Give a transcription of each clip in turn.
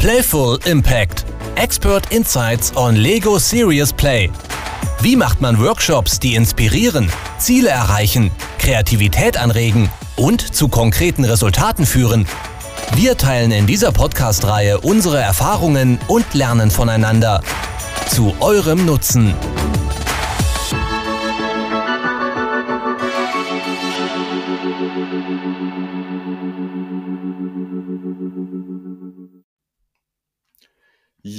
Playful Impact. Expert Insights on Lego Serious Play. Wie macht man Workshops, die inspirieren, Ziele erreichen, Kreativität anregen und zu konkreten Resultaten führen? Wir teilen in dieser Podcast-Reihe unsere Erfahrungen und lernen voneinander. Zu eurem Nutzen.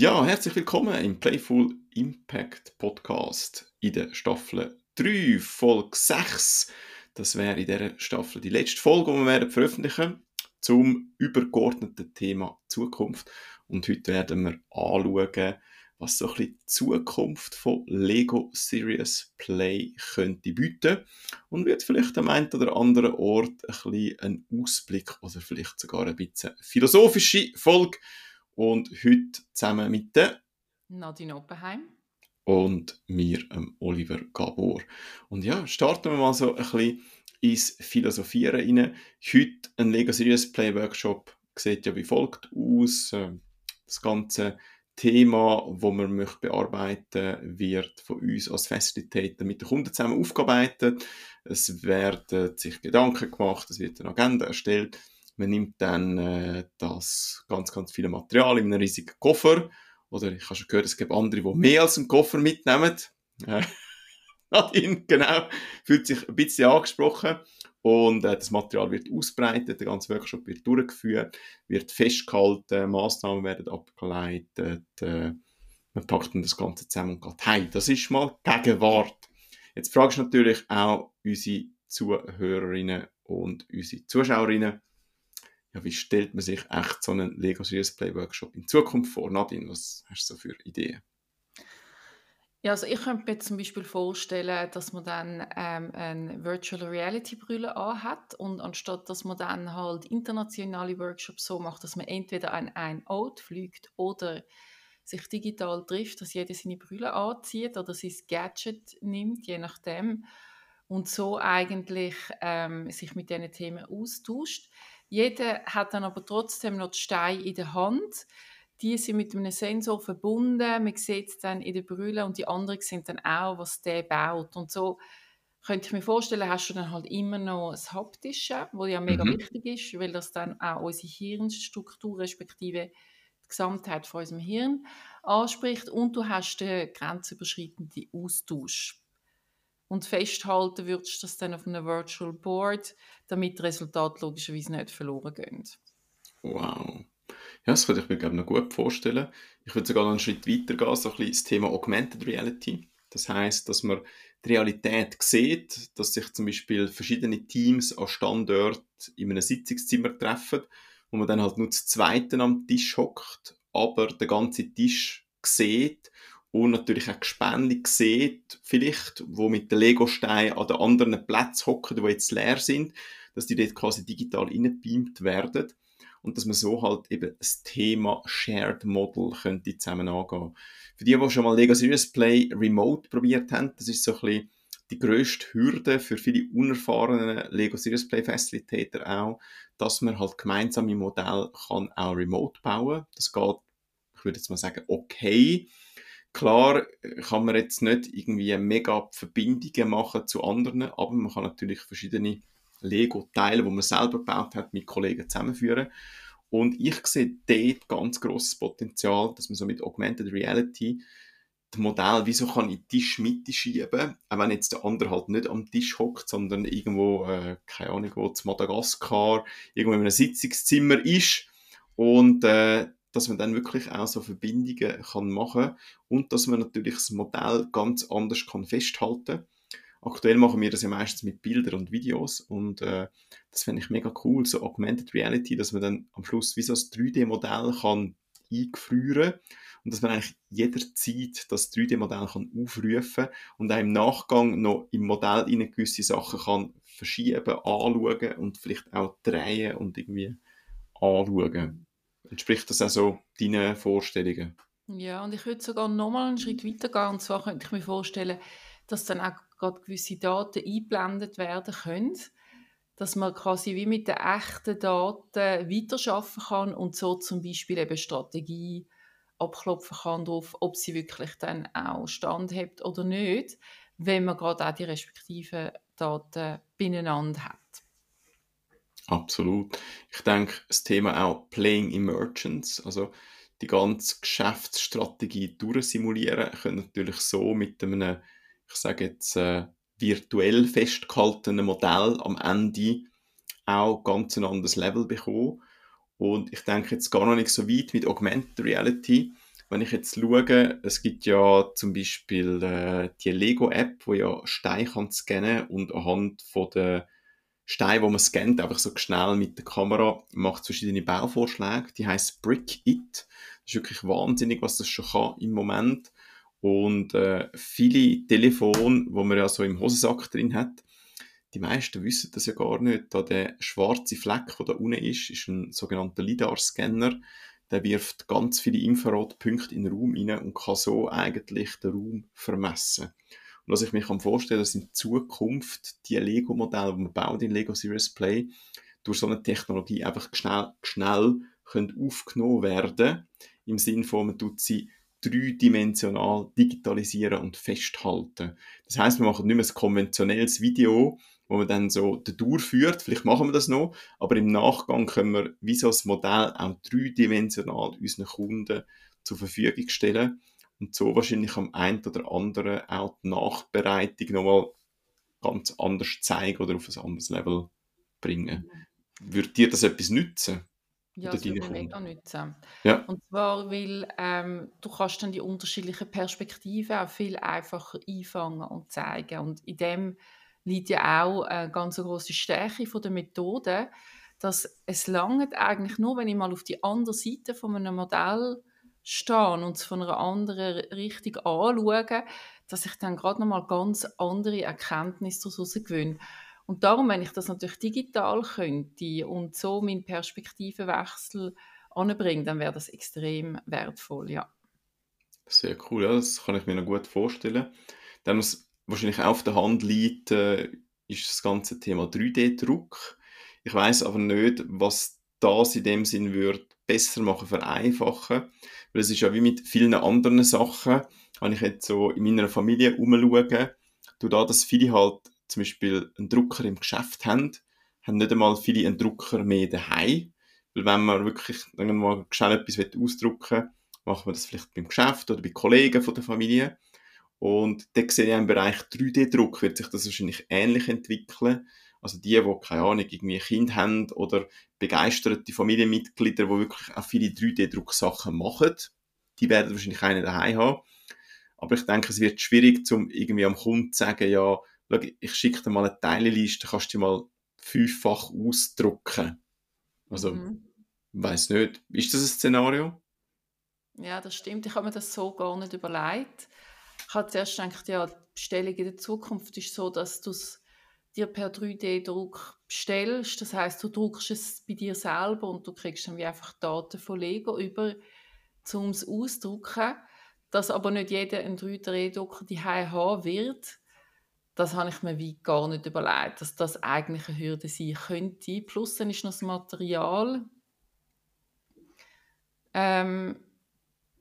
Ja, herzlich willkommen im Playful Impact Podcast in der Staffel 3, Folge 6. Das wäre in dieser Staffel die letzte Folge, die wir werden veröffentlichen zum übergeordneten Thema Zukunft. Und heute werden wir anschauen, was so ein die Zukunft von Lego Serious Play könnte bieten und wird vielleicht am einen oder anderen Ort ein bisschen einen Ausblick oder vielleicht sogar ein bisschen philosophische Folge und heute zusammen mit der Nadine Oppenheim und mir, ähm, Oliver Gabor. Und ja, starten wir mal so ein bisschen ins Philosophieren rein. Heute ein Lego Serious Play Workshop sieht ja wie folgt aus. Ähm, das ganze Thema, wo man möchte bearbeiten wird von uns als Facilitator mit den Kunden zusammen aufgearbeitet. Es werden sich Gedanken gemacht, es wird eine Agenda erstellt man nimmt dann äh, das ganz, ganz viele Material in einem riesigen Koffer. Oder ich habe schon gehört, es gibt andere, die mehr als einen Koffer mitnehmen. Äh, Nadine, genau, fühlt sich ein bisschen angesprochen. Und äh, das Material wird ausbreitet, der ganze Workshop wird durchgeführt, wird festgehalten, Maßnahmen werden abgeleitet, äh, man packt dann das Ganze zusammen und geht heim. Das ist mal Gegenwart. Jetzt fragst du natürlich auch unsere Zuhörerinnen und unsere Zuschauerinnen, ja, wie stellt man sich echt so einen Lego Serious Play Workshop in Zukunft vor? Nadine, was hast du so für Ideen? Ja, also ich könnte mir zum Beispiel vorstellen, dass man dann ähm, eine Virtual Reality Brille hat und anstatt dass man dann halt internationale Workshops so macht, dass man entweder an ein Ort fliegt oder sich digital trifft, dass jeder seine Brille anzieht oder sein Gadget nimmt, je nachdem, und so eigentlich ähm, sich mit diesen Themen austauscht. Jeder hat dann aber trotzdem noch die Steine in der Hand. Die sind mit einem Sensor verbunden. Man sieht es dann in der Brille und die anderen sind dann auch, was der baut. Und so könnte ich mir vorstellen, hast du dann halt immer noch das Haptische, was ja mega mhm. wichtig ist, weil das dann auch unsere Hirnstruktur respektive die Gesamtheit von unserem Hirn anspricht. Und du hast den grenzüberschreitenden Austausch und festhalten würdest das dann auf einem Virtual Board, damit die Resultate logischerweise nicht verloren gehen. Wow. Ja, das könnte ich mir glaube noch gut vorstellen. Ich würde sogar noch einen Schritt weiter gehen, so ein bisschen das Thema Augmented Reality. Das heißt, dass man die Realität sieht, dass sich zum Beispiel verschiedene Teams an Standort in einem Sitzungszimmer treffen, wo man dann halt nur zu zweiten am Tisch hockt, aber der ganze Tisch sieht und natürlich auch Gespänli sieht, vielleicht, wo mit den Lego-Steinen an den anderen Plätzen hocken, die jetzt leer sind, dass die dort quasi digital reingebeamt werden und dass man so halt eben das Thema Shared Model könnte zusammen angehen. Für die, die schon mal Lego Serious Play Remote probiert haben, das ist so ein bisschen die grösste Hürde für viele unerfahrene Lego Serious Play Facilitator auch, dass man halt gemeinsame Modelle kann auch remote bauen. Das geht, ich würde jetzt mal sagen, okay Klar kann man jetzt nicht irgendwie mega Verbindungen machen zu anderen, aber man kann natürlich verschiedene Lego-Teile, die man selber gebaut hat, mit Kollegen zusammenführen. Und ich sehe dort ganz großes Potenzial, dass man so mit Augmented Reality das Modell wie so kann in die Tischmitte schieben, auch wenn jetzt der andere halt nicht am Tisch hockt, sondern irgendwo, äh, keine Ahnung, wo zu Madagaskar, irgendwo in einem Sitzungszimmer ist und äh, dass man dann wirklich auch so Verbindungen kann machen und dass man natürlich das Modell ganz anders kann festhalten Aktuell machen wir das ja meistens mit Bildern und Videos und äh, das finde ich mega cool, so Augmented Reality, dass man dann am Schluss wie so ein 3D-Modell kann eingefrieren und dass man eigentlich jederzeit das 3D-Modell kann aufrufen und auch im Nachgang noch im Modell in gewisse Sachen kann verschieben, anschauen und vielleicht auch drehen und irgendwie anschauen. Entspricht das also deinen Vorstellungen? Ja, und ich würde sogar noch mal einen Schritt weiter gehen. Und zwar könnte ich mir vorstellen, dass dann auch gerade gewisse Daten eingeblendet werden können. dass man quasi wie mit den echten Daten weiterarbeiten kann und so zum Beispiel eben Strategie abklopfen kann darauf, ob sie wirklich dann auch standhält oder nicht, wenn man gerade auch die respektiven Daten beieinander hat. Absolut. Ich denke, das Thema auch Playing Emergence, also die ganze Geschäftsstrategie durchsimulieren, können natürlich so mit einem, ich sage jetzt, äh, virtuell festgehaltenen Modell am Ende auch ganz ein anderes Level bekommen. Und ich denke jetzt gar noch nicht so weit mit Augmented Reality. Wenn ich jetzt schaue, es gibt ja zum Beispiel äh, die Lego-App, wo ja Steine kann scannen und anhand von der Stein, wo man scannt, einfach so schnell mit der Kamera, macht verschiedene Bauvorschläge. Die heißt Brick It. Das ist wirklich wahnsinnig, was das schon kann im Moment. Und äh, viele Telefone, wo man ja so im Hosensack drin hat, die meisten wissen das ja gar nicht. Da der schwarze Fleck, der da unten ist, ist ein sogenannter LiDAR-Scanner. Der wirft ganz viele Infrarotpunkte in den Raum rein und kann so eigentlich den Raum vermessen. Und was ich mir vorstellen kann, dass in Zukunft die Lego-Modelle, die man baut in Lego Series Play, durch so eine Technologie einfach schnell, schnell können aufgenommen werden im Sinne von, man tut sie dreidimensional digitalisieren und festhalten. Das heißt, wir machen nicht mehr ein konventionelles Video, wo man dann so durchführt. Vielleicht machen wir das noch, aber im Nachgang können wir wie so ein Modell auch dreidimensional unseren Kunden zur Verfügung stellen und so wahrscheinlich am einen oder anderen auch die Nachbereitung nochmal ganz anders zeigen oder auf ein anderes Level bringen. Würde dir das etwas nützen? Ja, das würde mega nützen. Ja. Und zwar, weil ähm, du kannst dann die unterschiedlichen Perspektiven auch viel einfacher einfangen und zeigen. Und in dem liegt ja auch eine ganz große Stärke von der Methode, dass es langt eigentlich nur, wenn ich mal auf die andere Seite von einem Modell stehe und es von einer anderen Richtung anschaue, dass ich dann gerade noch mal ganz andere Erkenntnisse daraus gewinne. Und darum, wenn ich das natürlich digital könnte und so meinen Perspektivenwechsel anbringen, dann wäre das extrem wertvoll, ja. Sehr cool, ja, das kann ich mir noch gut vorstellen. Dann, was wahrscheinlich auf der Hand liegt, äh, ist das ganze Thema 3D-Druck. Ich weiß aber nicht, was das in dem Sinn würde besser machen, vereinfachen. Weil es ist ja wie mit vielen anderen Sachen, wenn ich jetzt so in meiner Familie umschaue, du da, dass viele halt zum Beispiel einen Drucker im Geschäft haben, haben nicht einmal viele einen Drucker mehr daheim. Weil wenn man wirklich irgendwann schnell etwas ausdrucken will, macht man das vielleicht beim Geschäft oder bei Kollegen von der Familie. Und da sehe ich im Bereich 3D-Druck wird sich das wahrscheinlich ähnlich entwickeln. Also die, die, keine Ahnung, irgendwie ein Kind haben oder begeisterte Familienmitglieder, die wirklich auch viele 3D-Drucksachen machen, die werden wahrscheinlich einen daheim haben. Aber ich denke, es wird schwierig, um irgendwie am Kunden zu sagen, ja, schau, ich schicke dir mal eine Teileliste, kannst du die mal fünffach ausdrucken. Also, mhm. weiß nicht. Ist das ein Szenario? Ja, das stimmt. Ich habe mir das so gar nicht überlegt. Ich habe zuerst gedacht, ja, die Bestellung in der Zukunft ist so, dass du es dir per 3D-Druck bestellst. Das heißt, du druckst es bei dir selber und du kriegst dann wie einfach Daten von Lego über, um es auszudrucken. Dass aber nicht jeder einen 3D-Drucker die haben wird, das habe ich mir wie gar nicht überlegt, dass das eigentlich eine Hürde sein könnte. Plus dann ist noch das Material. Ähm,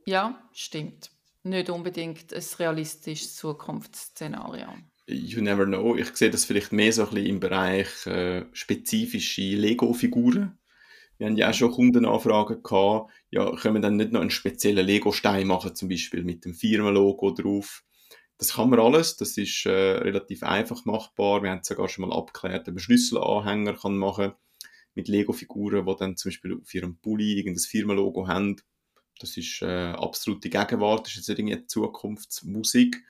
ja, stimmt. Nicht unbedingt ein realistisches Zukunftsszenario. You never know. Ich sehe das vielleicht mehr so ein bisschen im Bereich äh, spezifische Lego-Figuren. Wir haben ja auch schon Kundenanfragen gehabt, ja, können wir dann nicht noch einen speziellen Lego-Stein machen, zum Beispiel mit dem Firmenlogo drauf das kann man alles, das ist äh, relativ einfach machbar. Wir haben sogar schon mal abgeklärt, ob man Schlüsselanhänger kann machen mit Lego-Figuren, die dann zum Beispiel auf ihrem Pulli irgendein Firmenlogo haben. Das ist äh, absolute Gegenwart, das ist jetzt irgendwie Zukunftsmusik.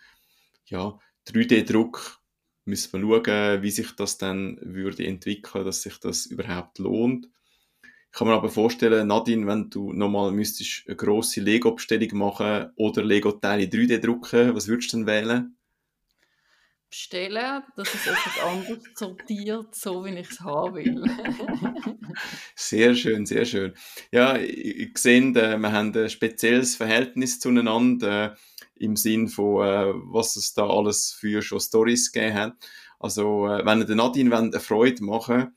Ja, 3D-Druck müssen wir schauen, wie sich das dann würde entwickeln, dass sich das überhaupt lohnt. Ich kann mir aber vorstellen, Nadine, wenn du nochmal müsstest eine grosse Lego-Bestellung machen oder Lego-Teile 3D drucken, was würdest du denn wählen? Bestellen, dass es etwas anderes sortiert, so wie ich es haben will. sehr schön, sehr schön. Ja, ich, sehe, äh, wir haben ein spezielles Verhältnis zueinander im Sinn von, äh, was es da alles für schon Stories gegeben hat. Also, äh, wenn ihr den Nadine eine Freude machen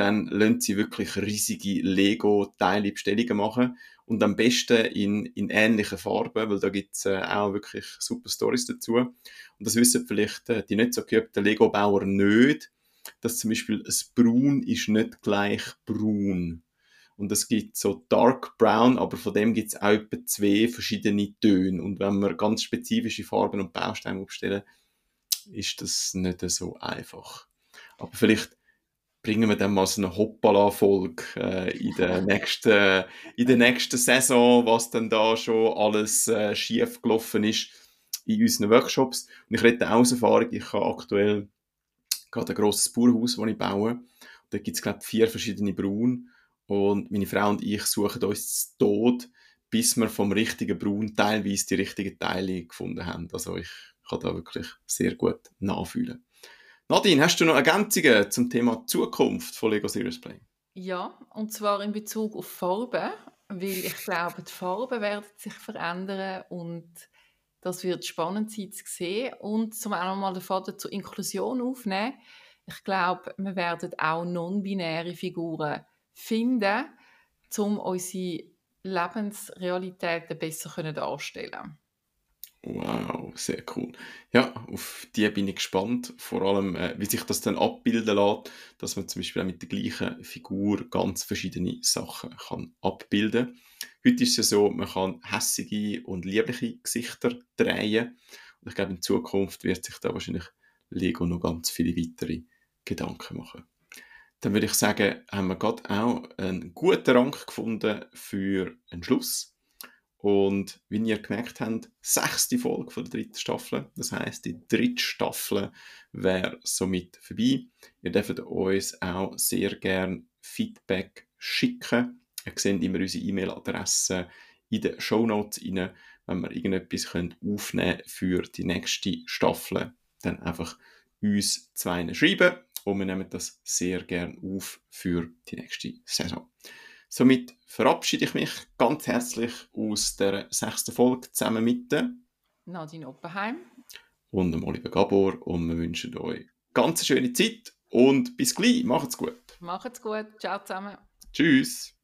dann lasst sie wirklich riesige Lego-Teile Bestellungen machen und am besten in, in ähnlichen Farben, weil da gibt's äh, auch wirklich super Stories dazu. Und das wissen vielleicht äh, die nicht so geübten Lego-Bauer nicht, dass zum Beispiel ein Braun ist nicht gleich braun. Und es gibt so Dark Brown, aber von dem gibt es auch etwa zwei verschiedene Töne. Und wenn man ganz spezifische Farben und Bausteine aufstellen, ist das nicht so einfach. Aber vielleicht bringen wir dann mal so eine Hoppala-Folge äh, in, der nächsten, in der nächsten Saison, was dann da schon alles äh, schief gelaufen ist in unseren Workshops. Und ich rede aus Erfahrung, ich habe aktuell gerade ein grosses Bauhaus, das ich baue. Da gibt es, glaube ich, vier verschiedene Braun. Und meine Frau und ich suchen uns Tod, bis wir vom richtigen Braun teilweise die richtigen Teile gefunden haben. Also ich kann da wirklich sehr gut nachfühlen. Nadine, hast du noch Ergänzungen zum Thema Zukunft von Lego Serious Play? Ja, und zwar in Bezug auf Farben, weil ich glaube, die Farben werden sich verändern und das wird spannend sein zu sehen. Und zum auch nochmal den Faden zur Inklusion aufnehmen. Ich glaube, wir werden auch non-binäre Figuren finden, um unsere Lebensrealitäten besser darstellen. Wow, sehr cool. Ja, auf die bin ich gespannt. Vor allem, äh, wie sich das dann abbilden lässt, dass man zum Beispiel auch mit der gleichen Figur ganz verschiedene Sachen kann abbilden Heute ist es ja so, man kann hässige und liebliche Gesichter drehen. Und ich glaube, in Zukunft wird sich da wahrscheinlich Lego noch ganz viele weitere Gedanken machen. Dann würde ich sagen, haben wir gerade auch einen guten Rang gefunden für einen Schluss. Und wie ihr gemerkt habt, sechste Folge von der dritten Staffel. Das heißt, die dritte Staffel wäre somit vorbei. Ihr dürft uns auch sehr gerne Feedback schicken. Ihr seht immer unsere E-Mail-Adresse in den Show Notes rein. Wenn wir irgendetwas aufnehmen können für die nächste Staffel, dann einfach uns zwei schreiben und wir nehmen das sehr gerne auf für die nächste Saison. Somit verabschiede ich mich ganz herzlich aus der sechsten Folge zusammen mit der Nadine Oppenheim und dem Oliver Gabor und wir wünschen euch ganz schöne Zeit und bis gleich. Macht's gut. Macht's gut. Ciao zusammen. Tschüss.